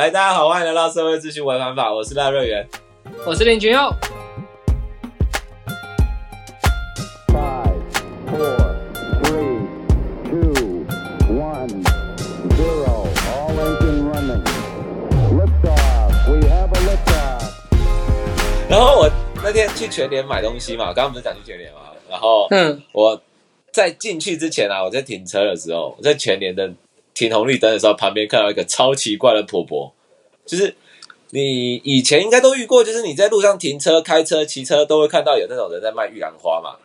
嗨，大家好，欢迎来到社会咨询违反法，我是赖瑞元。我是林君佑。Five, four, three, two, one, zero. All engine running. Liftoff. We have a liftoff. 然后我那天去全联买东西嘛，刚刚不是讲去全联嘛，然后嗯，我在进去之前啊，我在停车的时候，我在全联的停红绿灯的时候，旁边看到一个超奇怪的婆婆，就是你以前应该都遇过，就是你在路上停车、开车、骑车都会看到有那种人在卖玉兰花嘛，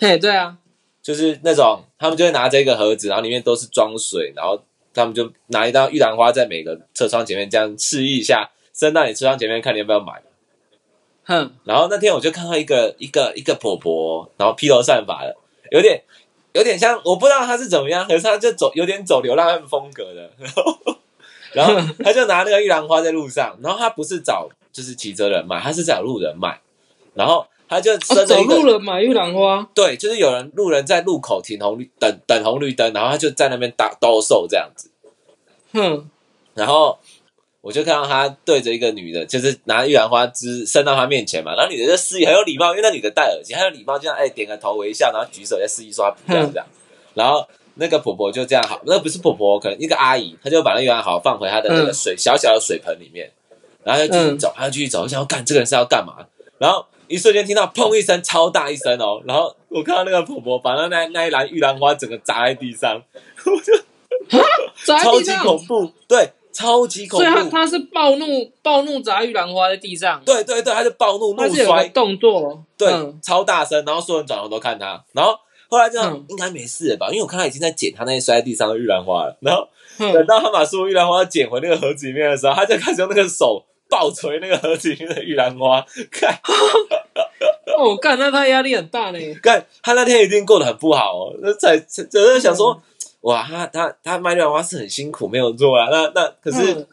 嘿，对啊，就是那种他们就会拿着一个盒子，然后里面都是装水，然后他们就拿一张玉兰花在每个车窗前面这样示意一下，伸到你车窗前面看你要不要买。哼，然后那天我就看到一个一个一个婆婆，然后披头散发的，有点有点像，我不知道他是怎么样，可是他就走有点走流浪汉风格的，然后然后他就拿那个玉兰花在路上，然后他不是找就是骑车人卖，他是找路人卖，然后他就哦，走路人买玉兰花，对，就是有人路人在路口停红绿等等红绿灯，然后他就在那边打兜售这样子，哼，然后我就看到他对着一个女的，就是拿玉兰花枝伸到他面前嘛，然后女的就示意很有礼貌，因为那女的戴耳机，很有礼貌，就这样哎点个头微笑，然后举手在示意说她不要这样，然后那个婆婆就这样好，那不是婆婆，可能一个阿姨，她就把那玉兰花放回她的那个水、小小的水盆里面，然后就继续走，她就继续走，我想要干这个人是要干嘛？然后一瞬间听到砰一声超大一声哦，然后我看到那个婆婆把那那那一篮玉兰花整个砸在地上，我就超级，恐怖，对，超级恐所以他。他是暴怒暴怒砸玉兰花在地上，对对对，他就暴怒怒摔，动作，对，嗯。超大声，然后所有人转头都看他，然后后来就想、嗯。应该没事了吧，因为我看他已经在捡他那些摔在地上的玉兰花了，然后等，到他把所有玉兰花捡回那个盒子里面的时候，他就开始用那个手暴捶那个盒子里面的玉兰花，看。哦，干，那他压力很大呢，看他那天一定过得很不好哦，那才只是想说，哇，他他他卖玉兰花是很辛苦，没有做啊，那那可是、嗯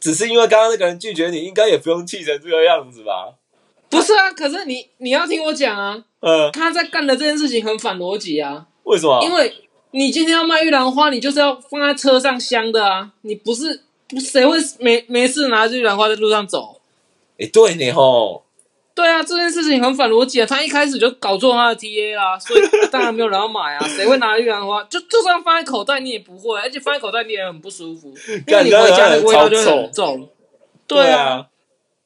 只是因为刚刚那个人拒绝你，应该也不用气成这个样子吧？不是啊，可是你你要听我讲啊，嗯，他在干的这件事情很反逻辑啊，为什么？因为你今天要卖玉兰花，你就是要放在车上香的啊，你不是不谁会没没事拿着玉兰花在路上走？哎，对呢吼。对啊，这件事情很反逻辑啊！他一开始就搞错他的 TA 啦，所以当然没有人要买啊！谁会拿玉兰花？就就算放在口袋，你也不会，而且放在口袋你也很不舒服，因为你回家那个味道就很重。对啊，，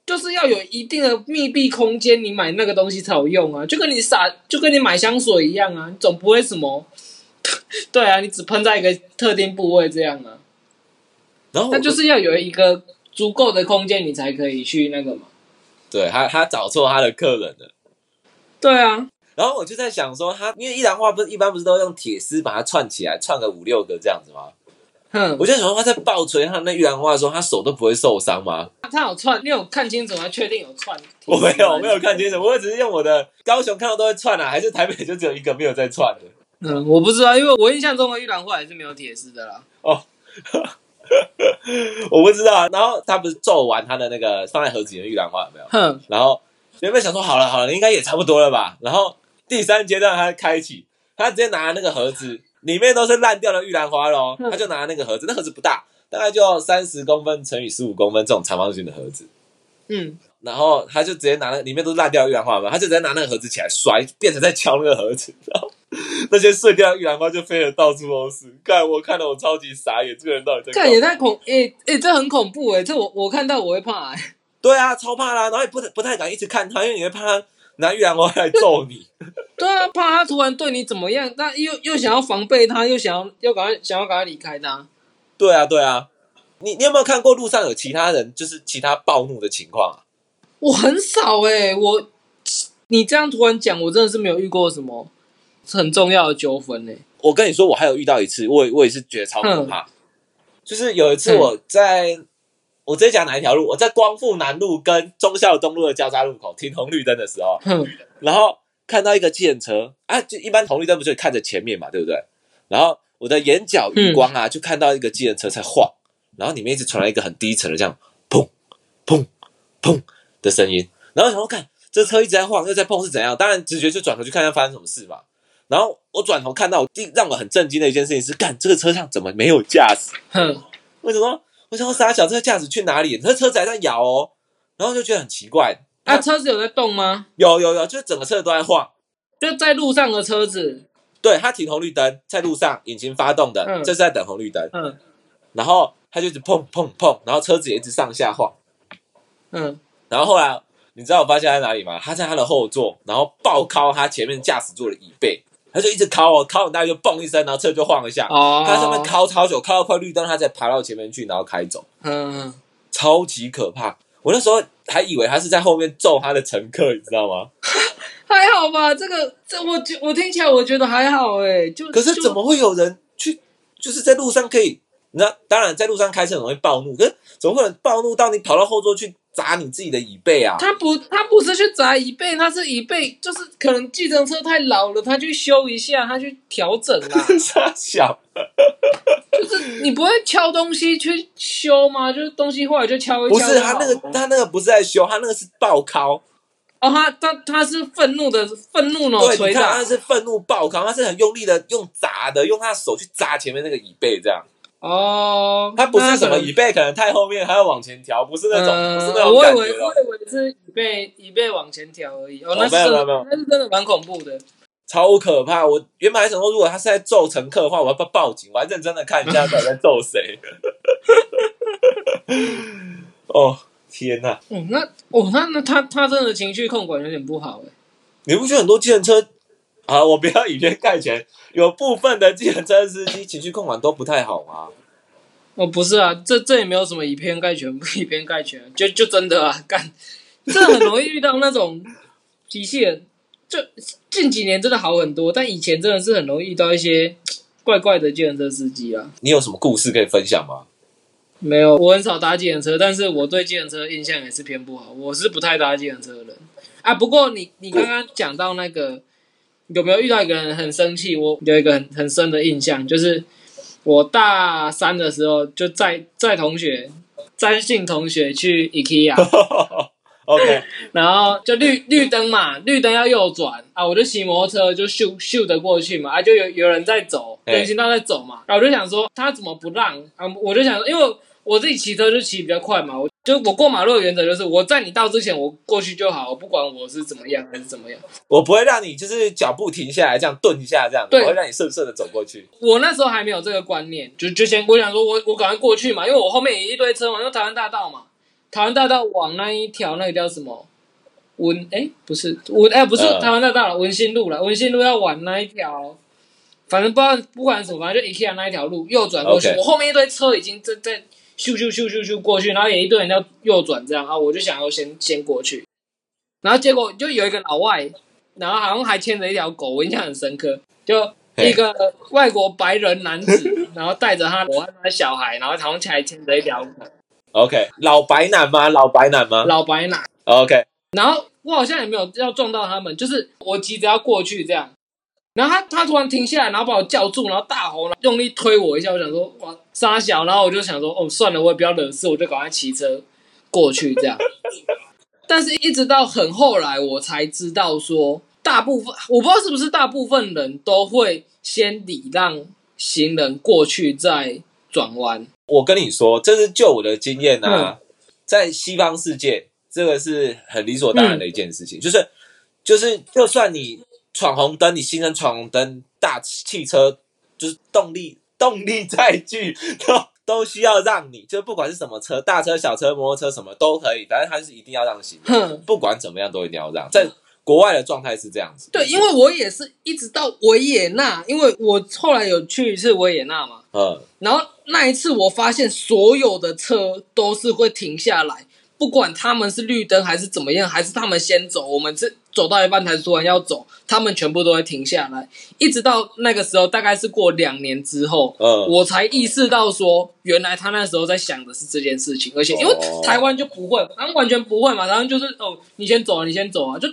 就是要有一定的密闭空间，你买那个东西才有用啊！就跟你撒，就跟你买香水一样啊，你总不会什么，对啊，你只喷在一个特定部位这样啊，然后那就是要有一个足够的空间，你才可以去那个嘛。对他他找错他的客人了。对啊，然后我就在想说他，因为一兰花不是一般不是都用铁丝把它串起来，串个五六个这样子吗？哼我，就想说他在爆锤他那玉兰花的时候，他手都不会受伤吗？他有串，你有看清楚吗？确定有串？我没有，我没有看清楚，我只是用我的高雄看到都会串啊，还是台北就只有一个没有在串的。嗯，我不知道，因为我印象中的玉兰花也是没有铁丝的啦。我不知道啊。然后他不是皱完他的那个放在盒子里的玉兰花有没有？哼，然后原本想说好了好了，应该也差不多了吧。然后第三阶段他开启，他直接拿那个盒子，里面都是烂掉的玉兰花咯，嗯他就拿那个盒子，那盒子不大，大概就三十公分乘以十五公分这种长方形的盒子。嗯，然后他就直接拿那里面都是烂掉的玉兰花嘛，他就直接拿那个盒子起来摔，变成在敲那个盒子，然后那些碎掉的玉兰花就飞得到处都是。看我看得我超级傻眼，这个人到底在干？看也太恐，诶、诶、这很恐怖诶、这我我看到我会怕、欸。对啊，超怕啦，然后也不 不太敢一直看他，因为你会怕他拿玉兰花来揍你。对啊，怕他突然对你怎么样，但又又想要防备他，又想要又赶快想要赶快离开他。对啊，对啊。你你有没有看过路上有其他人就是其他暴怒的情况啊？我很少哎、我你这样突然讲，我真的是没有遇过什么很重要的纠纷呢。我跟你说，我还有遇到一次，我我也是觉得超可怕。就是有一次我在，我直接讲哪一条路，我在光复南路跟忠孝东路的交叉路口停红绿灯的时候，哼，然后看到一个计程车啊，就一般红绿灯不就看着前面嘛，对不对？然后我的眼角余光啊，就看到一个计程车在晃，然后里面一直传来一个很低沉的这样砰砰砰的声音，然后想说看这车一直在晃，又在碰是怎样？当然直觉就转头去看看发生什么事嘛。然后我转头看到第让我很震惊的一件事情是，干这个车上怎么没有驾驶？哼，为什么？我想说傻小，这个驾驶去哪里？那车子还在摇哦，然后就觉得很奇怪。啊，车子有在动吗？有有有，就是整个车子都在晃。就在路上的车子，对它停红绿灯，在路上，引擎发动的，嗯这是在等红绿灯。嗯然后它就一直碰碰碰，然后车子也一直上下晃。嗯，然后后来你知道我发现在哪里吗？他在他的后座，然后暴敲他前面驾驶座的椅背，他就一直敲哦，敲很大就嘣一声，然后车就晃一下。哦，他在上面敲超久，敲到快绿灯，他才爬到前面去，然后开走，嗯，超级可怕。我那时候还以为他是在后面揍他的乘客，你知道吗？还好吧，这个这我觉我听起来我觉得还好哎，就可是怎么会有人去，就是在路上可以？那当然，在路上开车很容易暴怒，可是怎么会有人暴怒到你跑到后座去砸你自己的椅背啊？他不，他不是去砸椅背，他是椅背，就是可能计程车太老了，他去修一下，他去调整啦。傻小，就是你不会敲东西去修吗？就是东西坏了就敲一敲不。是他那个，他那个不是在修，他那个是爆敲。哦，他他他是愤怒的愤怒脑对，他，是愤怒爆敲，他是很用力的用砸的，用他的手去砸前面那个椅背，这样。哦，他不是什么椅背可能太后面还要往前调，不是那种，嗯不是那种我以为我，以为是椅背椅背往前调而已。哦，哦那是真的没有那是真的蛮恐怖的。超可怕。我原本还想说，如果他是在揍乘客的话，我要不要报警？我还认真的看一下到底在揍谁。哦天哪！哦，那哦那那他他真的情绪控管有点不好哎。你不觉得很多计程车啊？我不要以偏概全，有部分的计程车司机情绪控管都不太好吗？哦，不是啊，这这也没有什么以偏概全，不以偏概全，就就真的啊，干，这很容易遇到那种脾气人，就近几年真的好很多，但以前真的是很容易遇到一些怪怪的计程车司机啊。你有什么故事可以分享吗？没有，我很少搭计程车，但是我对计程车印象也是偏不好，我是不太搭计程车的人啊。不过你你刚刚讲到那个有没有遇到一个人很生气？我有一个很很深的印象，就是我大三的时候就载载同学詹姓同学去 IKEA，OK，然后就绿绿灯嘛，绿灯要右转啊，我就骑摩托车就咻咻的过去嘛，啊就有有人在走，哎人行道在走嘛，然后我就想说他怎么不让啊？我就想说，因为我自己骑车就骑比较快嘛，我就我过马路的原则就是我在你到之前我过去就好，我不管我是怎么样还是怎么样。我不会让你就是脚步停下来，这样顿一下，这样，对我会让你顺顺的走过去。我那时候还没有这个观念，就就先我想说我我赶快过去嘛，因为我后面也一堆车嘛，因为台湾大道嘛，台湾大道往那一条那个叫什么文哎不是文哎不是嗯台湾大道了，文心路了，文心路要往那一条，反正不知道不管什么，反正就 IKEA 那一条路右转过去我后面一堆车已经在在咻咻咻咻咻过去，然后也一堆人要右转这样啊，我就想要先先过去，然后结果就有一个老外，然后好像还牵着一条狗，我印象很深刻，就一个外国白人男子，然后带着他我和他的小孩，然后好像还牵着一条狗，OK，老白男吗？老白男吗老白男。？OK，然后我好像也没有要撞到他们，就是我急着要过去这样，然后他他突然停下来，然后把我叫住，然后大吼，然后用力推我一下，我想说哇傻小，然后我就想说哦算了，我也不要惹事，我就赶快骑车过去这样。但是，一直到很后来，我才知道说，大部分我不知道是不是大部分人都会先礼让行人过去再转弯。我跟你说，这是就我的经验啊，在西方世界，这个是很理所当然的一件事情，就是就是，就算你闯红灯，你行人闯红灯，大汽车就是动力 动力载具 都都需要让你，就不管是什么车，大车、小车、摩托车什么都可以，反正它是一定要让行人，不管怎么样都一定要让。在国外的状态是这样子，对，因为我也是一直到维也纳，因为我后来有去一次维也纳嘛，嗯，然后那一次我发现所有的车都是会停下来，不管他们是绿灯还是怎么样，还是他们先走，我们是走到一半才突然要走，他们全部都会停下来，一直到那个时候，大概是过两年之后，嗯我才意识到说，原来他那时候在想的是这件事情，而且因为哦台湾就不会，台湾完全不会嘛，台湾就是哦，你先走啊，你先走啊，就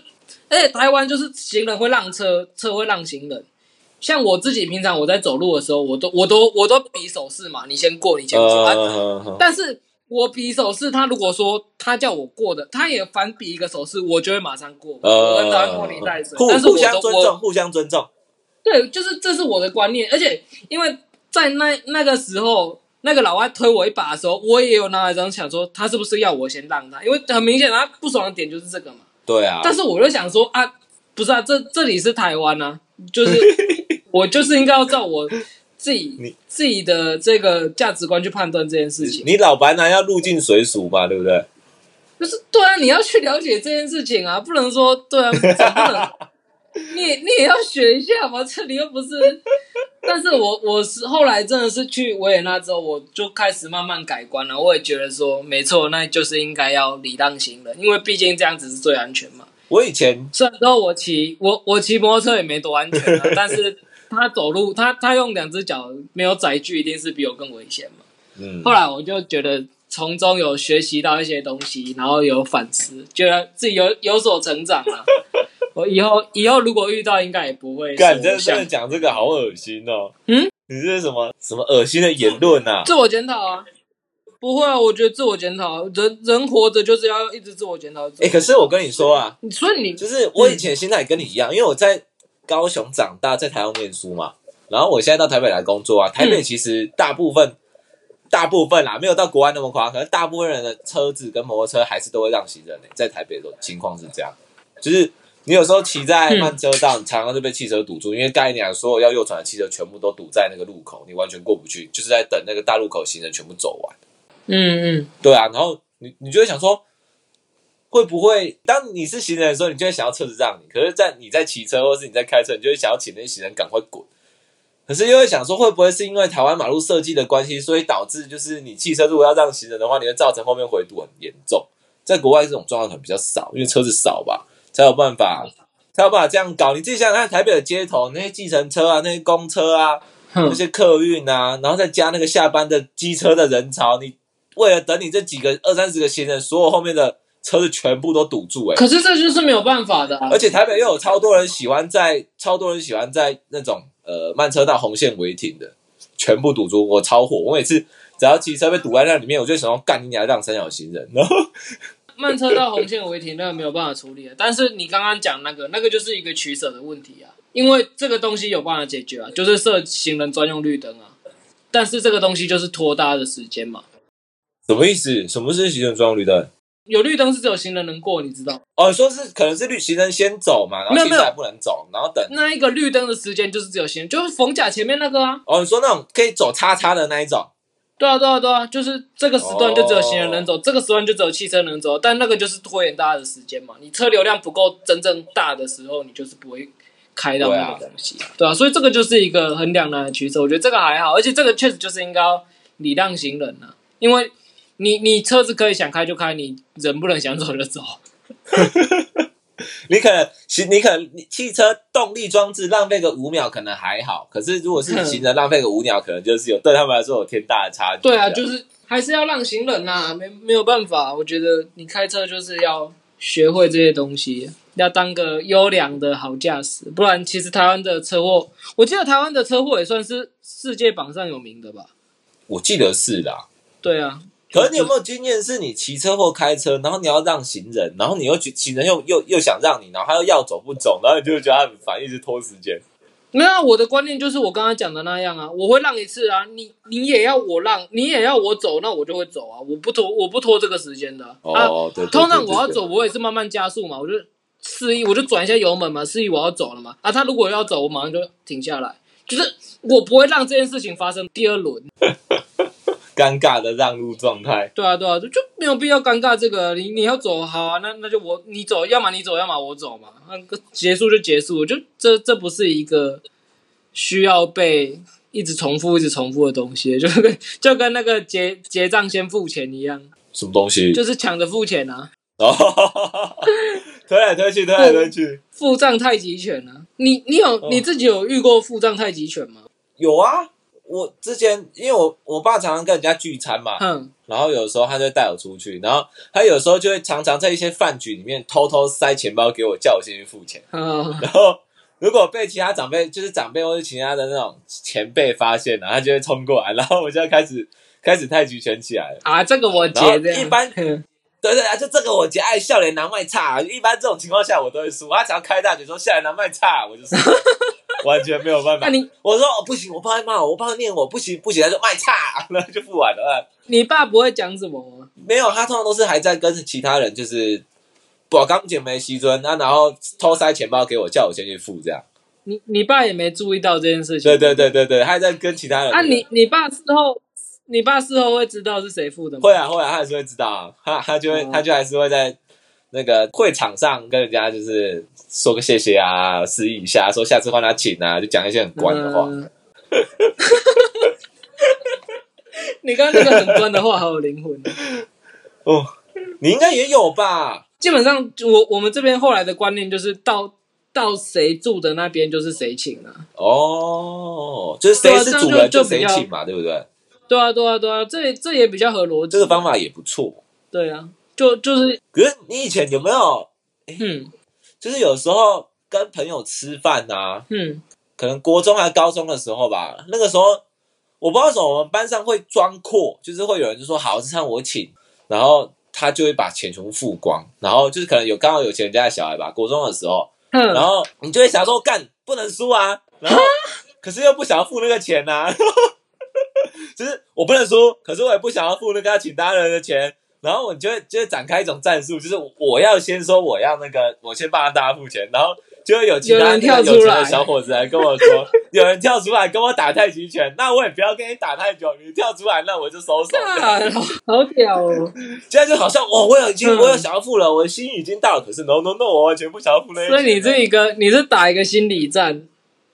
而且台湾就是行人会让车，车会让行人。像我自己平常我在走路的时候，我都我都我都比手势嘛，你先过，你先走。但是我比手势，他如果说他叫我过的，他也反比一个手势，我就会马上过。我很拖泥带水，但是我互相尊重，互相尊重。对，就是这是我的观念，而且因为在那那个时候，那个老外推我一把的时候，我也有拿来这样想说，他是不是要我先让他？因为很明显他不爽的点就是这个嘛。对啊，但是我就想说啊，不是啊，这这里是台湾啊，就是 我就是应该要照我自己你自己的这个价值观去判断这件事情。你老白男要入境随俗嘛，对不对？就是对啊，你要去了解这件事情啊，不能说对啊，总不能 你你也要学一下嘛，这里又不是。但是我我是后来真的是去维也纳之后，我就开始慢慢改观了。我也觉得说，没错，那就是应该要礼让行人，因为毕竟这样子是最安全嘛。我以前虽然说我骑我我骑摩托车也没多安全啊，但是他走路他他用两只脚没有载具，一定是比我更危险嘛。嗯后来我就觉得从中有学习到一些东西，然后有反思，觉得自己有有所成长啊。我以后以后如果遇到，应该也不会干，说真的讲这个好恶心哦。嗯，你这是什么什么恶心的言论啊？自我检讨啊。不会啊，我觉得自我检讨，人人活着就是要一直自我检讨。哎、可是我跟你说啊，所以你就是我以前心态也跟你一样，因为我在高雄长大，在台湾念书嘛，然后我现在到台北来工作啊。台北其实大部分、大部分啦，没有到国外那么夸张，可能大部分人的车子跟摩托车还是都会让行人的、在台北的情况是这样，就是你有时候骑在慢车道，你常常就被汽车堵住，因为概念啊，所有要右转的汽车全部都堵在那个路口，你完全过不去，就是在等那个大路口行人全部走完。嗯嗯，对啊，然后你你就会想说，会不会当你是行人的时候，你就会想要车子让你；可是，在你在骑车或是你在开车，你就会想要请那些行人赶快滚。可是又会想说，会不会是因为台湾马路设计的关系，所以导致就是你汽车如果要让行人的话，你会造成后面回堵很严重。在国外这种状况可能比较少，因为车子少吧，才有办法才有办法这样搞。你自己想想看，台北的街头那些计程车啊，那些公车啊，那，些客运啊，然后再加那个下班的机车的人潮，你为了等你这几个二三十个行人，所有后面的车子全部都堵住、欸，可是这就是没有办法的啊而。且台北又有超多人喜欢在，超多人喜欢在那种呃慢车道红线违停的，全部堵住，我超火。我每次只要骑车被堵在那里面，我就想要干你娘让三角行人，然后慢车道红线违停那个没有办法处理的，但是你刚刚讲那个，那个就是一个取舍的问题啊，因为这个东西有办法解决啊，就是设行人专用绿灯啊，但是这个东西就是拖大家的时间嘛，什么意思？什么是行人专用绿灯？有绿灯是只有行人能过，你知道？哦，说是可能是绿行人先走嘛，然后没有没有汽车还不能走，然后等。那一个绿灯的时间就是只有行人，就是逢甲前面那个啊，哦，你说那种可以走叉叉的那一种，对啊对啊对啊，就是这个时段就只有行人能走，这个时段就只有汽车能走，但那个就是拖延大家的时间嘛，你车流量不够真正大的时候，你就是不会。开到那个东西，对啊，所以这个就是一个很两难的取舍。我觉得这个还好，而且这个确实就是应该要礼让行人啊，因为你你车子可以想开就开，你人不能想走就走。你可能行，你可能你汽车动力装置浪费个五秒可能还好，可是如果是行人浪费个五秒，可能就是有对他们来说有天大的差距。对啊，就是还是要让行人呐、没没有办法。我觉得你开车就是要学会这些东西，要当个优良的好驾驶，不然其实台湾的车祸，我记得台湾的车祸也算是世界榜上有名的吧？我记得是啦。对啊，可是你有没有经验？是你骑车或开车，然后你要让行人，然后你又觉行人又又又想让你，然后他又要走不走，然后你就会觉得他很烦，一直拖时间。没有啊，我的观念就是我刚刚讲的那样啊，我会让一次啊，你你也要我让，你也要我走，那我就会走啊，我不拖我不拖这个时间的啊。啊哦，对对对通常我要走，我也是慢慢加速嘛，我就示意，我就转一下油门嘛，示意我要走了嘛。啊，他如果要走，我马上就停下来，就是我不会让这件事情发生第二轮。尴尬的让路状态。对啊，对啊，就就没有必要尴尬这个。你你要走好啊，那那就我你走，要么你走，要么我走嘛。那个结束就结束，就这这不是一个需要被一直重复、一直重复的东西，就跟就跟那个结结账先付钱一样，什么东西？就是抢着付钱啊，哦，推来推去，推来推去。付账太极拳啊。你你有哦你自己有遇过付账太极拳吗？有啊，我之前因为我我爸常常跟人家聚餐嘛，嗯，然后有时候他就带我出去，然后他有时候就会常常在一些饭局里面偷偷塞钱包给我，叫我先去付钱。嗯，然后如果被其他长辈，就是长辈或者其他的那种前辈发现了，他就会冲过来，然后我就要开始 开始太极拳起来了。啊，这个我姐，一般哼对对啊，就这个我姐爱笑脸难卖差，一般这种情况下我都会输。他只要开大嘴说笑脸难卖差，我就输了。完全没有办法那。你我说哦不行，我爸会骂我，我爸会念我，不行不行，他就卖差，然后就付完了。你爸不会讲什么吗？没有，他通常都是还在跟其他人就是。我刚捡没西尊，那然后偷塞钱包给我，叫我先去付，这样。你你爸也没注意到这件事情。对对对对对，他还在跟其他人。啊你，你爸事后，你爸事后会知道是谁付的吗？会啊会啊，他还是会知道啊，他他就会、哦他就还是会在那个会场上跟人家就是说个谢谢啊，示意一下，说下次换他请啊，就讲一些很官的话。嗯 你刚刚那个很官的话，好有灵魂。哦，你应该也有吧？基本上，我我们这边后来的观念就是到到谁住的那边就是谁请啊。哦，就是谁是主人就谁请嘛，对不对？对啊，对啊，对啊，这这也比较合逻辑。这个方法也不错。对啊，就就是可是你以前有没有，嗯。就是有时候跟朋友吃饭啊，嗯。可能国中还是高中的时候吧，那个时候我不知道为什么我们班上会装阔，就是会有人就说好，这餐我请，然后他就会把钱全部付光，然后就是可能有刚好有钱人家的小孩吧，国中的时候，然哼，后你就会想说干不能输啊，然后可是又不想要付那个钱呐、就是我不能输，可是我也不想要付那个要请他人的钱。然后我就会就会展开一种战术，就是我要先说我要那个，我先帮大家付钱，然后就会有其他有人跳出来小伙子来跟我说，有人跳出来跟我打太极拳，那我也不要跟你打太久，你跳出来那我就收手。好好屌哦！现在就好像哦，我有已经嗯我有想要付了，我的心已经到了，可是 no no no，我完全不想要付那。所以你这一个你是打一个心理战。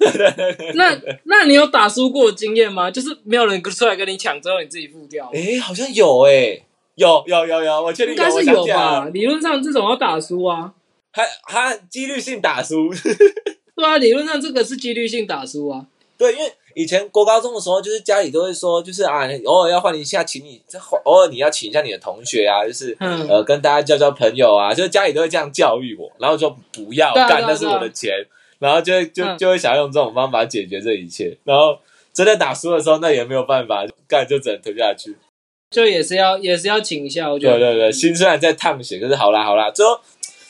那那你有打输过的经验吗？就是没有人出来跟你抢，之后你自己付掉。哎，好像有哎，有有有有，我确定应该是有吧？理论上这种要打输啊。还还几率性打输。对啊，理论上这个是几率性打输啊。对，因为以前国高中的时候，就是家里都会说，就是啊，偶尔要换一下，请你，这偶尔你要请一下你的同学啊，就是嗯呃，跟大家交交朋友啊，就是家里都会这样教育我，然后说不要干，那是我的钱，然后就会就嗯就会想要用这种方法解决这一切，然后真的打输的时候，那也没有办法，干就只能吞下去。就也是要也是要请一下，我觉得。对对对，心虽然在淌血，可是好啦好啦，最后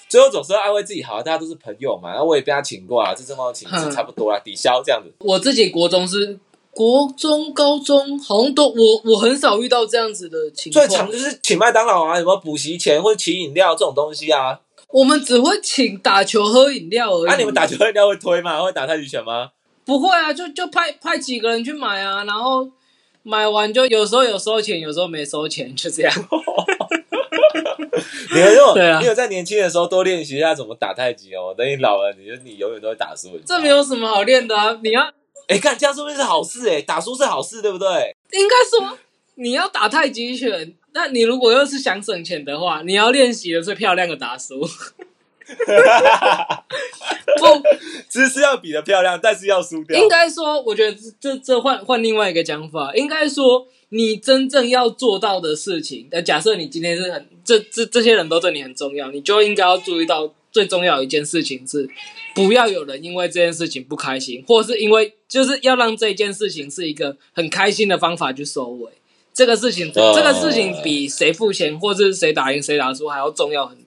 最后总是要安慰自己，好，大家都是朋友嘛，然后我也被他请过啊，这正方请一次嗯差不多啦，抵消这样子。我自己国中是国中、高中好像都我我很少遇到这样子的情最况。常就是请麦当劳啊，什么补习钱或者请饮料这种东西啊。我们只会请打球、喝饮料而已。啊，你们打球饮料会推吗？会打太极拳吗？不会啊？就就派派几个人去买啊，然后买完就有时候有收钱，有时候没收钱，就这样。你有有 对啊你有在年轻的时候多练习一下怎么打太极哦。等你老了，你就你永远都会打输。这没有什么好练的啊！你要哎，看这样说不定是好事哎，打输是好事，对不对？应该说你要打太极拳，那你如果又是想省钱的话，你要练习的是漂亮的打输。不，姿势要比的漂亮，但是要输掉。应该说，我觉得这这换换另外一个讲法，应该说你真正要做到的事情，呃，假设你今天是很这这这些人都对你很重要，你就应该要注意到最重要一件事情是，不要有人因为这件事情不开心，或是因为就是要让这件事情是一个很开心的方法去收尾。这个事情，呃这个事情比谁付钱或是谁打赢谁打输还要重要很多。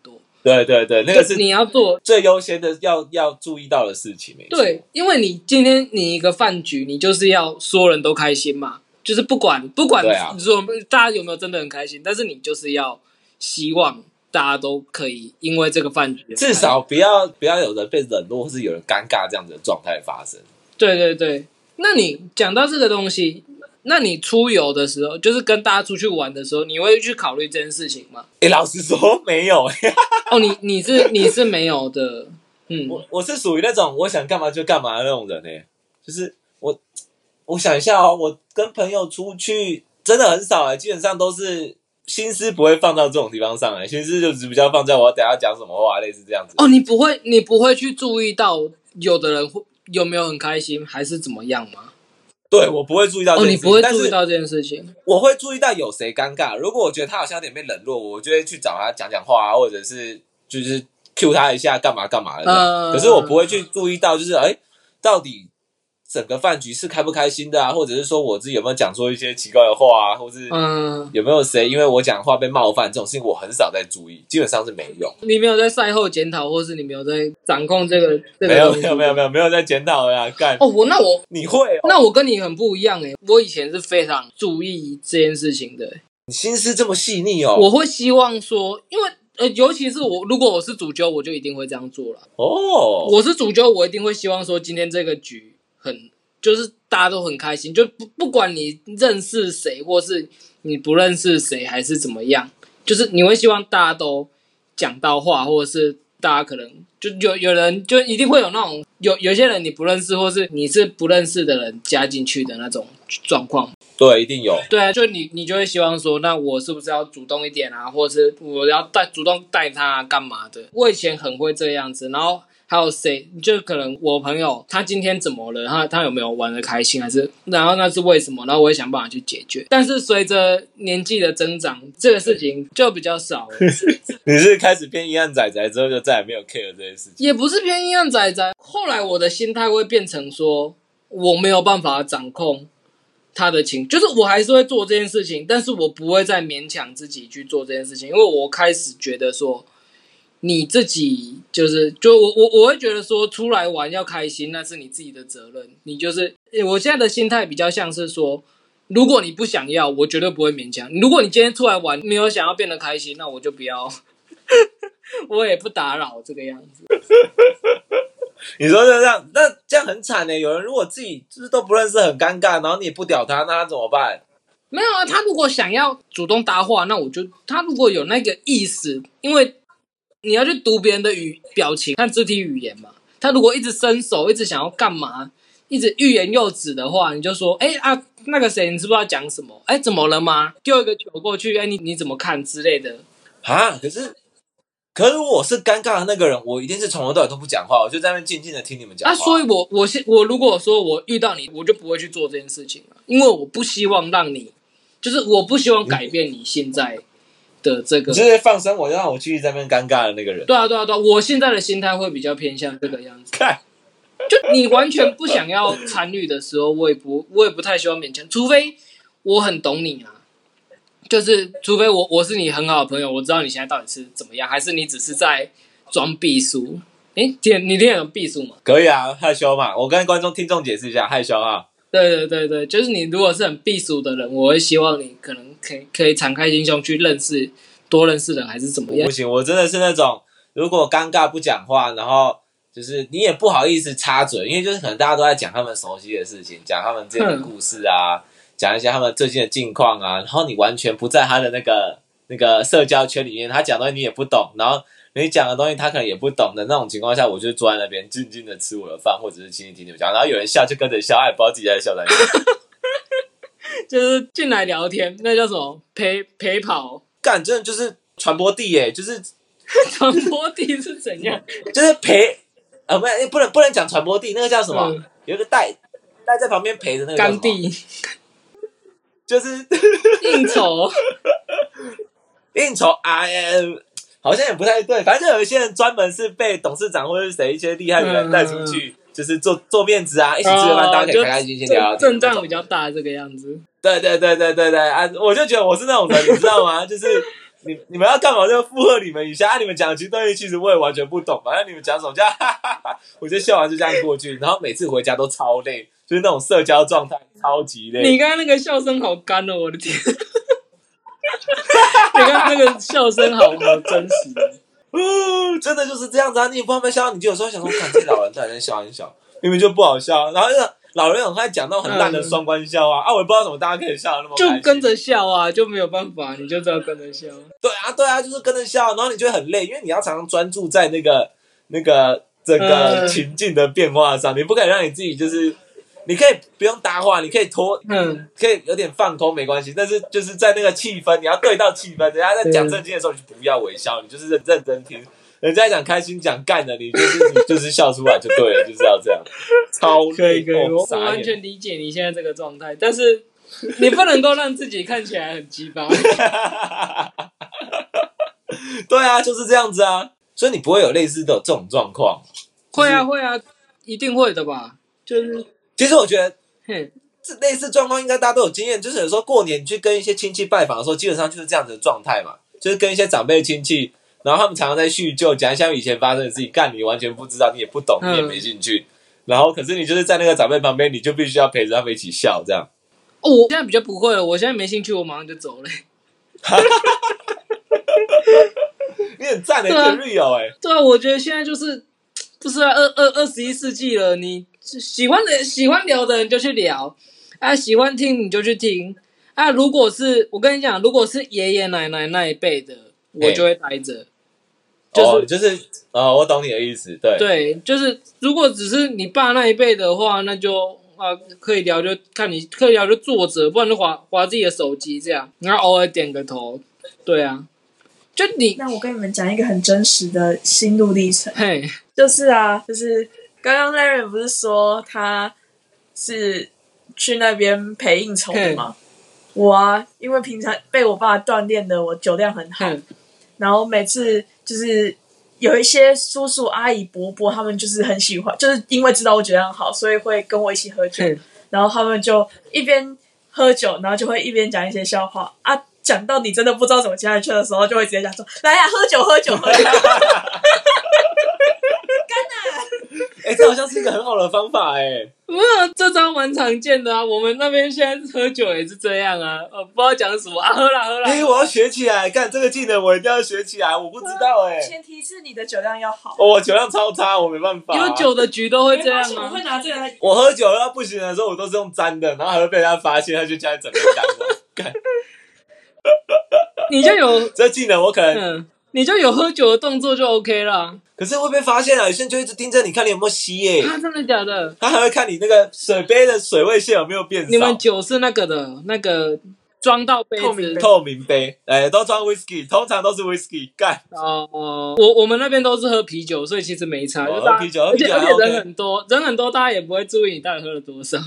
对对对，那个就是你要做最优先的要要注意到的事情，没错。对，因为你今天你一个饭局，你就是要所有人都开心嘛，就是不管不管说大家有没有真的很开心，但是你就是要希望大家都可以因为这个饭局，至少不要不要有人被冷落，或是有人尴尬这样子的状态发生。对对对。那你讲到这个东西，那你出游的时候，就是跟大家出去玩的时候，你会去考虑这件事情吗？哎，老实说没有哎。哦，你你是你是没有的，嗯，我我是属于那种我想干嘛就干嘛的那种人呢、就是我我想一下哦，我跟朋友出去真的很少哎、基本上都是心思不会放到这种地方上哎、心思就只比较放在我要等下讲什么话，类似这样子。哦，你不会你不会去注意到有的人会有没有很开心，还是怎么样吗？对我不会注意到这哦，你不会件事情但是注意到这件事情。我会注意到有谁尴尬。如果我觉得他好像有点被冷落，我就会去找他讲讲话啊，或者是就是 cue 他一下，干嘛干嘛的可是我不会去注意到，就是哎，到底整个饭局是开不开心的啊，或者是说我自己有没有讲错一些奇怪的话啊，或是嗯，有没有谁因为我讲话被冒犯这种事情，我很少在注意，基本上是没有。你没有在赛后检讨，或是你没有在掌控这个这个没有没有没有没有没有在检讨呀，干哦，我那我你会哦？那我跟你很不一样诶，我以前是非常注意这件事情的欸、你心思这么细腻哦？我会希望说，因为呃，尤其是我，如果我是主揪，我就一定会这样做了。哦，我是主揪，我一定会希望说，今天这个局很，就是大家都很开心，就不不管你认识谁，或是你不认识谁，还是怎么样，就是你会希望大家都讲到话，或者是大家可能就有有人就一定会有那种有有些人你不认识，或是你是不认识的人加进去的那种状况。对，一定有。对啊，就你你就会希望说，那我是不是要主动一点啊，或者是我要带主动带他、啊、干嘛的？我以前很会这样子，然后还有谁，就可能我朋友他今天怎么了，他他有没有玩的开心，还是然后那是为什么？然后我会想办法去解决。但是随着年纪的增长，这个事情就比较少了，你是开始偏阴暗仔仔之后，就再也没有 care 这件事情。也不是偏阴暗仔仔。后来我的心态会变成说，我没有办法掌控。他的情就是我还是会做这件事情，但是我不会再勉强自己去做这件事情，因为我开始觉得说，你自己就是就我我我会觉得说出来玩要开心，那是你自己的责任。你就是我现在的心态比较像是说，如果你不想要，我绝对不会勉强。如果你今天出来玩没有想要变得开心，那我就不要，我也不打扰这个样子。你说就这样，那这样很惨呢。有人如果自己就是都不认识，很尴尬，然后你也不屌他，那他怎么办？没有啊，他如果想要主动搭话，那我就他如果有那个意思，因为你要去读别人的语表情、看肢体语言嘛。他如果一直伸手，一直想要干嘛，一直欲言又止的话，你就说，哎啊，那个谁，你知不知道讲什么？哎，怎么了吗？丢一个球过去，哎，你你怎么看之类的。啊，可是，可是我是尴尬的那个人，我一定是从头到尾都不讲话，我就在那静静的听你们讲啊，话。所以我我现我如果说我遇到你，我就不会去做这件事情了，因为我不希望让你，就是我不希望改变你现在的这个你。就是放生我，就让我继续在那边尴尬的那个人。对啊，对啊，对啊，我现在的心态会比较偏向这个样子。看，就你完全不想要参与的时候，我也不，我也不太希望勉强，除非我很懂你啊。就是除非我我是你很好的朋友，我知道你现在到底是怎么样，还是你只是在装避暑？诶，听你听得懂避暑吗？可以啊，害羞嘛。我跟观众听众解释一下，害羞啊。对对对对，就是你如果是很避暑的人，我会希望你可能可以可以敞开心胸去认识多认识人，还是怎么样不？行，我真的是那种如果尴尬不讲话，然后就是你也不好意思插嘴，因为就是可能大家都在讲他们熟悉的事情，讲他们自己的故事啊，讲一些他们最近的近况啊，然后你完全不在他的那个那个社交圈里面，他讲的你也不懂，然后你讲的东西他可能也不懂的那种情况下，我就坐在那边静静的吃我的饭，或者是轻轻听你们讲，然后有人笑就跟着笑，也，不知道自己在笑在哪里。就是进来聊天，那叫什么陪陪跑干，真的就是传播地耶，就是 传播地是怎样？就是陪，啊，不不能不能讲传播地，那个叫什么？嗯有一个带带在旁边陪的那个叫什么甘，地就是应酬，应酬啊，呃好像也不太对，反正有一些人专门是被董事长或者是谁一些厉害的人带出去，就是做做面子啊，一起吃个饭，大家可以开开心心聊聊天。哦阵仗比较大这个样子。对对对对对对啊！我就觉得我是那种人，你知道吗？就是你你们要干嘛就附和你们一下，啊、你们讲的其实东西其实我也完全不懂，反正你们讲什么就哈哈哈哈，我就笑完就这样过去，然后每次回家都超累，就是那种社交状态超级累。你刚刚那个笑声好干哦，我的天！你刚刚那个笑声好好真实。哦，真的就是这样子啊！你也不知道有没有笑，你就有时候想说，看这老人在那笑很笑，明明就不好笑，然后那个老人很爱讲那种很烂的双关笑话、啊，我也不知道怎么大家可以笑的那么就跟着笑啊，就没有办法，你就知道跟着笑。对啊，对啊，就是跟着笑，然后你就会很累，因为你要常常专注在那个那个整个嗯情境的变化上，你不可以让你自己就是，你可以不用搭话，你可以拖，嗯，可以有点放空没关系，但是就是在那个气氛，你要对到气氛，人家在讲正经的时候，你就不要微笑，你就是认认真听。人家讲开心讲干的，你就是你就是笑出来就对了，就是要这样，超可以可以，我完全理解你现在这个状态，但是你不能够让自己看起来很鸡巴。对啊，就是这样子啊，所以你不会有类似的这种状况。会啊会啊，一定会的吧？就是其实我觉得嘿，这类似状况应该大家都有经验，就是有时候过年你去跟一些亲戚拜访的时候，基本上就是这样子的状态嘛，就是跟一些长辈亲戚，然后他们常常在叙旧，讲一下以前发生的事情，干你完全不知道，你也不懂，嗯你也没兴趣。然后，可是你就是在那个长辈旁边，你就必须要陪着他们一起笑，这样。哦，我现在比较不会了，我现在没兴趣，我马上就走了。你很赞的，你对啊很 real 哎、对啊，我觉得现在就是 不是啊，二二二十一世纪了，你喜欢的喜欢聊的人就去聊，啊，喜欢听你就去听啊。如果是我跟你讲，如果是爷爷奶奶那一辈的，我就会待着。就是、哦，就是哦，我懂你的意思，对，对，就是如果只是你爸那一辈的话，那就啊可以聊，就看你可以聊就坐着，不然就划划自己的手机这样，然后偶尔点个头。对啊，就你那我跟你们讲一个很真实的心路历程，嘿，就是啊，就是刚刚 Larry 不是说他是去那边陪应酬的吗？我啊，因为平常被我爸锻炼的，我酒量很好，然后每次就是有一些叔叔阿姨伯伯，他们就是很喜欢，就是因为知道我酒量好，所以会跟我一起喝酒，然后他们就一边喝酒，然后就会一边讲一些笑话啊。讲到你真的不知道怎么接下去的时候，就会直接讲说：“来呀、喝酒，喝酒，喝酒。哎、这好像是一个很好的方法哎、没有这招蛮常见的啊。我们那边现在喝酒也是这样啊，呃，不知道讲什么啊，喝啦喝啦。哎、我要学起来，干这个技能我一定要学起来，我不知道哎、前提是你的酒量要好。哦我酒量超差，我没办法。有酒的局都会这样啊没关系我会。拿这个来。我喝酒要不行的时候，我都是用粘的，然后还会被人家发现，他就叫你整个干我。干 你就有这技能我可能，嗯，你就有喝酒的动作就 OK 了。可是会被发现啊！有些人就一直盯着你看你有没有吸耶、啊，真的假的？他还会看你那个水杯的水位线有没有变少。你们酒是那个的，那个装到杯子透明杯透明杯，哎、都装 whisky，通常都是 whisky。干，哦哦，我我们那边都是喝啤酒，所以其实没差。哦就大家喝啤酒而且人很多，人很多，大家也不会注意你到底喝了多少。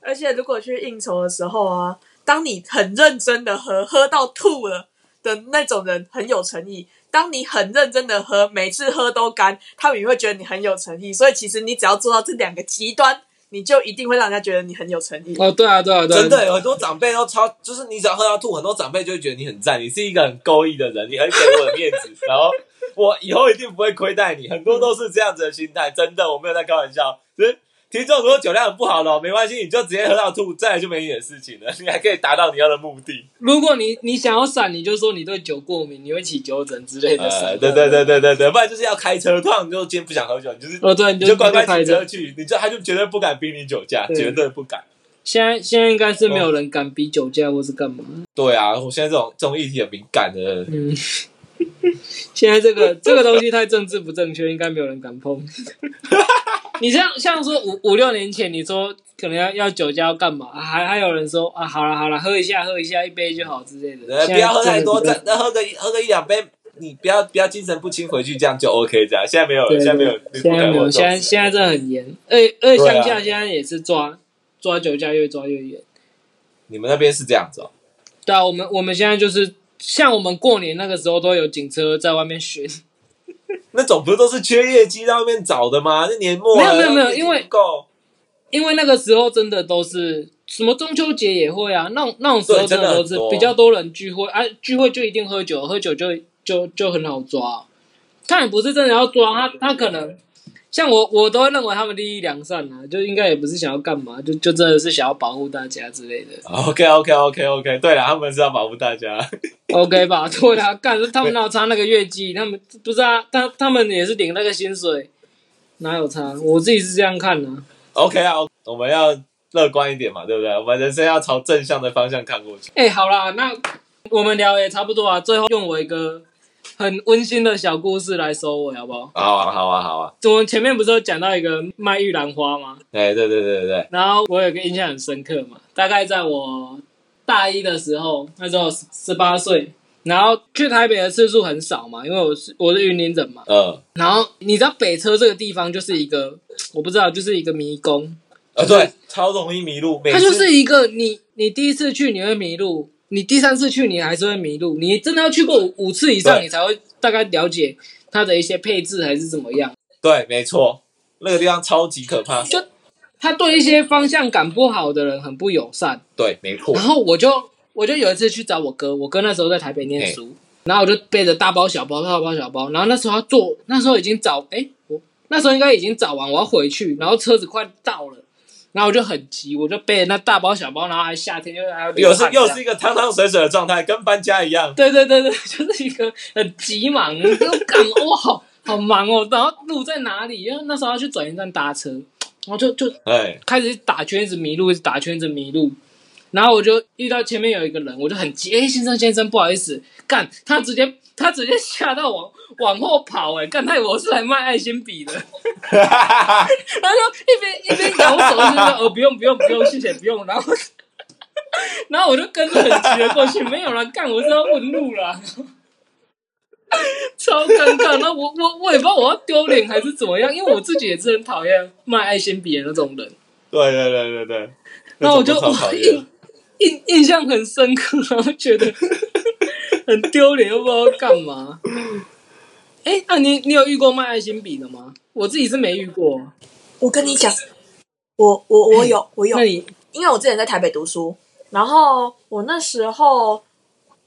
而且如果去应酬的时候啊，当你很认真的喝，喝到吐了的那种人很有诚意；当你很认真的喝，每次喝都干，他们也会觉得你很有诚意。所以其实你只要做到这两个极端，你就一定会让人家觉得你很有诚意。哦，对啊，对啊，对啊，真的有很多长辈都超，就是你只要喝到吐，很多长辈就会觉得你很赞，你是一个很勾引的人，你很给我的面子，然后我以后一定不会亏待你。很多都是这样子的心态，真的，我没有在开玩笑。就是听众如果酒量很不好的哦，没关系，你就直接喝到吐，再来就没你的事情了，你还可以达到你要的目的。如果你你想要闪，你就说你对酒过敏，你会起酒疹之类的事。呃，对对对对对对，不然就是要开车，通常你就今天不想喝酒，你就是哦，对，你你就乖乖。骑车去，你就他就绝对不敢逼你酒驾，对绝对不敢。现在现在应该是没有人敢逼酒驾或是干嘛。对啊，我现在这种这种议题很敏感的，嗯，现在这个这个东西太政治不正确，应该没有人敢碰。你像像说五五六年前，你说可能要要酒驾要干嘛，啊还还有人说啊，好了好了，喝一下喝一下，一杯就好之类的。呃，不要喝太多，再喝个一喝个一两杯，你不要不要精神不清回去，这样就 OK。这样现在没有了，对现在没有，你现在没有，现在事现在真的很严，而且而且对啊乡下现在也是抓抓酒驾越抓越严。你们那边是这样子哦。对啊，我们我们现在就是像我们过年那个时候都有警车在外面巡，那种不是都是缺业绩在外面找的吗？那年末没有没有没有因为够，因为那个时候真的都是什么中秋节也会啊，那种那种时候真的的都是比较多人聚会啊，聚会就一定喝酒，喝酒就就就很好抓。他也不是真的要抓他，他可能像我，我都会认为他们利益良善啊，就应该也不是想要干嘛，就就真的是想要保护大家之类的 OK OK OK OK，对了，他们是要保护大家。OK 吧？对啊，干他们哪有差那个月季？他们不是啊，他他们也是领那个薪水，哪有差？我自己是这样看的、啊。OK 啊，我们要乐观一点嘛，对不对？我们人生要朝正向的方向看过去。哎、好啦，那我们聊也差不多啊。最后用我一个很温馨的小故事来收尾，好不好？好啊，好啊，好啊。我们前面不是有讲到一个卖玉兰花吗？哎，对对对对对，然后我有个印象很深刻嘛，大概在我大一的时候，那时候十八岁，然后去台北的次数很少嘛，因为我是我是云林人嘛。嗯，然后你知道北车这个地方就是一个，我不知道，就是一个迷宫。呃，对，超容易迷路。每它就是一个你你第一次去你会迷路，你第三次去你还是会迷路，你真的要去过五五次以上，你才会大概了解它的一些配置还是怎么样。对，没错。那个地方超级可怕。就他对一些方向感不好的人很不友善。对，没错然。后我就我就有一次去找我哥，我哥那时候在台北念书，然后我就背着大包小包、大包小包，然后那时候要坐，那时候已经早，哎，我那时候应该已经早完，我要回去，然后车子快到了，然后我就很急，我就背着那大包小包，然后还夏天，又还有又是又是一个汤汤水水的状态，跟搬家一样。对对对对，就是一个很急忙，就干哇，好好忙哦。然后路在哪里？因为那时候要去转运站搭车，然后就就哎，开始打圈子迷路，一直打圈子迷路。然后我就遇到前面有一个人，我就很急，哎，先生先生，不好意思，干，他直接他直接吓到往往后跑，哎，干，他我是来卖爱心笔的，他就一边一边摇手，就说哦不用不用不用，谢谢不用，然后然后我就跟着很急的过去，没有了，干，我是要问路了。超尴尬，那我我我也不知道我要丢脸还是怎么样，因为我自己也是很讨厌卖爱心笔的那种人，对对对对对。然后我就印印印象很深刻，然后觉得很丢脸，又不知道干嘛。哎，那、你你有遇过卖爱心笔的吗？我自己是没遇过。我跟你讲，我我我有我有因为我之前在台北读书，然后我那时候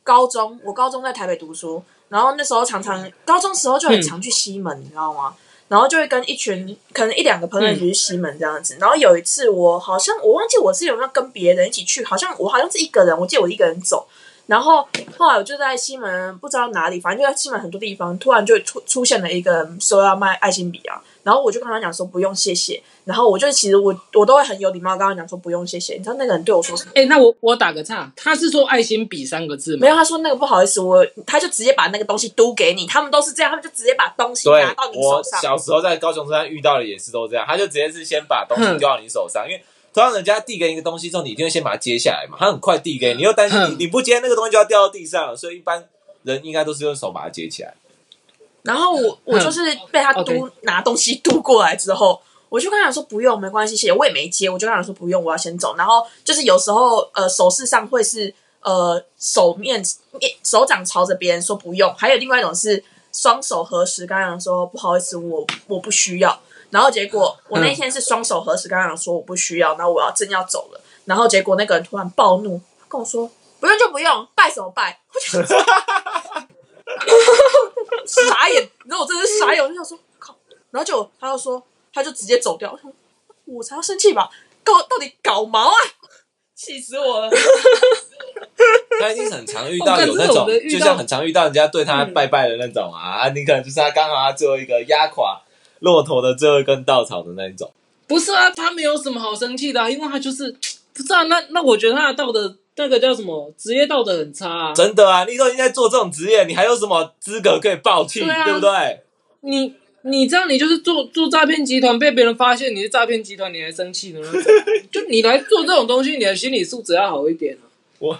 高中，我高中在台北读书，然后那时候常常高中时候就很常去西门，你知道吗？然后就会跟一群可能一两个朋友一起去西门这样子。然后有一次，我好像我忘记我是有没有跟别人一起去，好像我好像是一个人，我记得我一个人走。然后后来我就在西门不知道哪里，反正就在西门很多地方，突然就出出现了一个人说要卖爱心笔啊，然后我就跟他讲说不用谢谢，然后我就其实我我都会很有礼貌跟他讲说不用谢谢，你知道那个人对我说什么？哎，那我我打个岔，他是说爱心笔三个字吗？没有，他说那个不好意思，我他就直接把那个东西嘟给你，他们都是这样，他们就直接把东西对拿到，你我手上。小时候在高雄车站遇到的也是都这样，他就直接是先把东西哼丢到你手上，因为通常人家递给你一个东西之后，你一定会先把它接下来嘛，他很快递给你，你又担心你你不接那个东西就要掉到地上了，所以一般人应该都是用手把它接起来。然后我我就是被他嘟、拿东西嘟过来之后，我就跟他讲说不用，没关系，谢谢。我也没接，我就跟他讲说不用，我要先走。然后就是有时候呃手势上会是呃手面面手掌朝着别人说不用，还有另外一种是双手合十，跟他讲说不好意思，我我不需要。然后结果我那天是双手合十，跟他讲说我不需要，然后我要正要走了，然后结果那个人突然暴怒，跟我说不用就不用，拜什么拜？我就说 傻眼，你知道我真的是傻眼，我就想说靠，然后就他就说他就直接走掉，我想我才要生气吧，搞到底搞毛啊，气死我了。他一定是很常遇到有那种就像很常遇到人家对他拜拜的那种啊，啊你可能就是他刚好他最后一个压垮骆驼的最后一根稻草的那一种。不是啊，他没有什么好生气的、啊，因为他就是不知道、那那我觉得他的道德那个叫什么职业道德很差、啊。真的啊，你都已经在做这种职业，你还有什么资格可以爆气，对啊对不对？你你这样，你就是做做诈骗集团，被别人发现你是诈骗集团，你还生气呢？就你来做这种东西，你的心理素质要好一点啊。我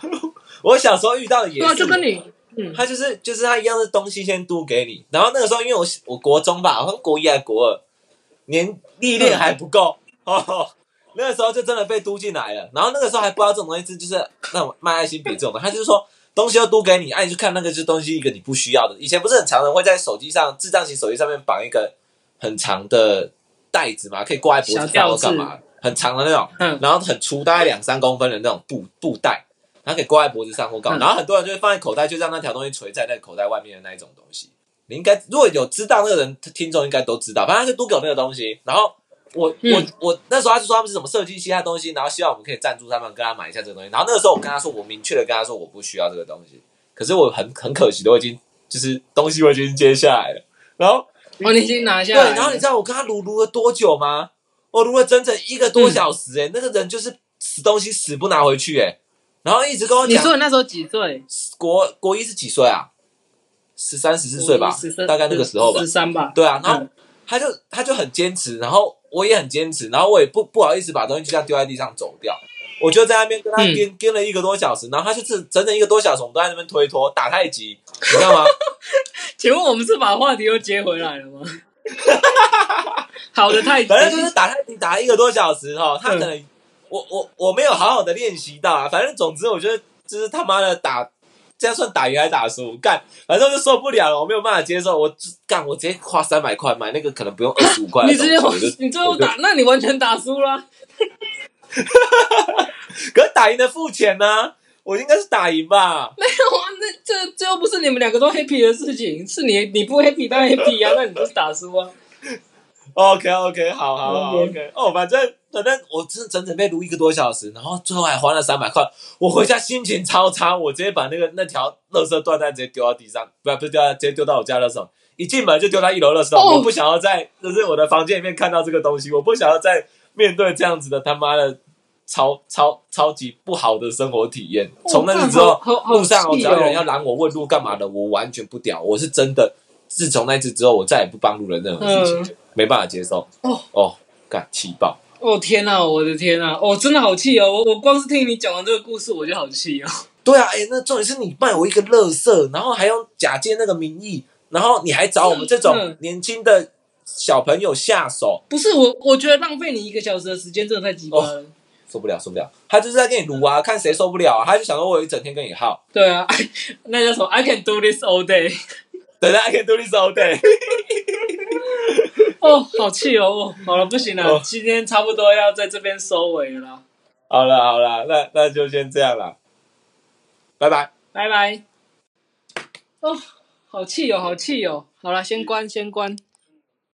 我小时候遇到的也对啊，是，就跟你嗯，他就是就是他一样的东西先嘟给你，然后那个时候因为我我国中吧，好像国一还是国二，年历练还不够、哦，那个时候就真的被嘟进来了。然后那个时候还不知道这种东西是就是那种卖爱心笔这种的，他就是说东西要嘟给你，哎、你去看那个就是东西一个你不需要的。以前不是很常人会在手机上智障型手机上面绑一个很长的袋子嘛，可以挂在脖子上或干嘛，很长的那种，嗯。然后很粗，大概两三公分的那种布布带。它可以挂在脖子上或干嘛，嗯然后很多人就会放在口袋，就让那条东西垂在那个口袋外面的那一种东西。你应该如果有知道那个人，听众应该都知道，反正他就都给我那个东西。然后我、嗯我我那时候他就说他们是什么设计其他的东西，然后希望我们可以赞助他们，跟他买一下这个东西。然后那个时候我跟他说，我明确的跟他说我不需要这个东西，可是我很很可惜的，我已经就是东西我已经接下来了。然后哦，你已经拿下对，来了。然后你知道我跟他撸撸了多久吗？我撸了整整一个多小时、欸，哎、那个人就是死东西死不拿回去、欸，哎，然后一直跟我讲你说你那时候几岁？国国一是几岁啊？十三十四岁吧，大概那个时候吧十。三吧。对啊，然后嗯他就他就很坚持，然后我也很坚持，然后我也不不好意思把东西就这样丢在地上走掉，我就在那边跟他嗯跟跟了一个多小时，然后他就是整整一个多小时，我们都在那边推脱打太极，你知道吗？请问我们是把话题又接回来了吗？好的太极，反正就是打太极打一个多小时哈，他可能、嗯我我我没有好好的练习到啊，反正总之我觉得就是他妈的打这样算打赢还是打输？干，反正我就受不了了，我没有办法接受，我就干，我直接花三百块买那个可能不用 二十五块你直接你最后打，那你完全打输啦。可是打赢的付钱呢、我应该是打赢吧？没有啊，那这这又不是你们两个都 happy 的事情，是你你不 happy 当然 happy 啊，那你就是打输啊。OK OK，好好好 OK 哦，反正反正我真整整被撸一个多小时，然后最后还花了三百块，我回家心情超差，我直接把那个那条垃圾缎带直接丢到地上，不不是丢到直接丢到我家垃圾桶，一进门就丢到一楼垃圾桶，哦我不想要在就是我的房间里面看到这个东西，我不想要再面对这样子的他妈的超超超级不好的生活体验。从那次之后路上我只要有人哦要拦我问路干嘛的，我完全不屌，我是真的。自从那次之后，我再也不帮路人任何事情，没办法接受。哦哦，干气爆！哦天呐，我的天呐，哦真的好气哦！我我光是听你讲完这个故事，我就好气哦。对啊，哎，那重点是你卖我一个乐色，然后还用假借那个名义，然后你还找我们这种嗯年轻的小朋友下手，不是我，我觉得浪费你一个小时的时间真的太鸡巴了。受不了，受不了。他就是在跟你撸啊，看谁受不了啊。他就想说，我有一整天跟你耗，对啊，那叫什么？I can do this all day。等下 I can do this all day。哦，好气哦！哦好了，不行了，哦今天差不多要在这边收尾了啦，好了好了，那那就先这样了，拜拜。拜拜。哦，好气哦，好气哦！好了，先关，先关。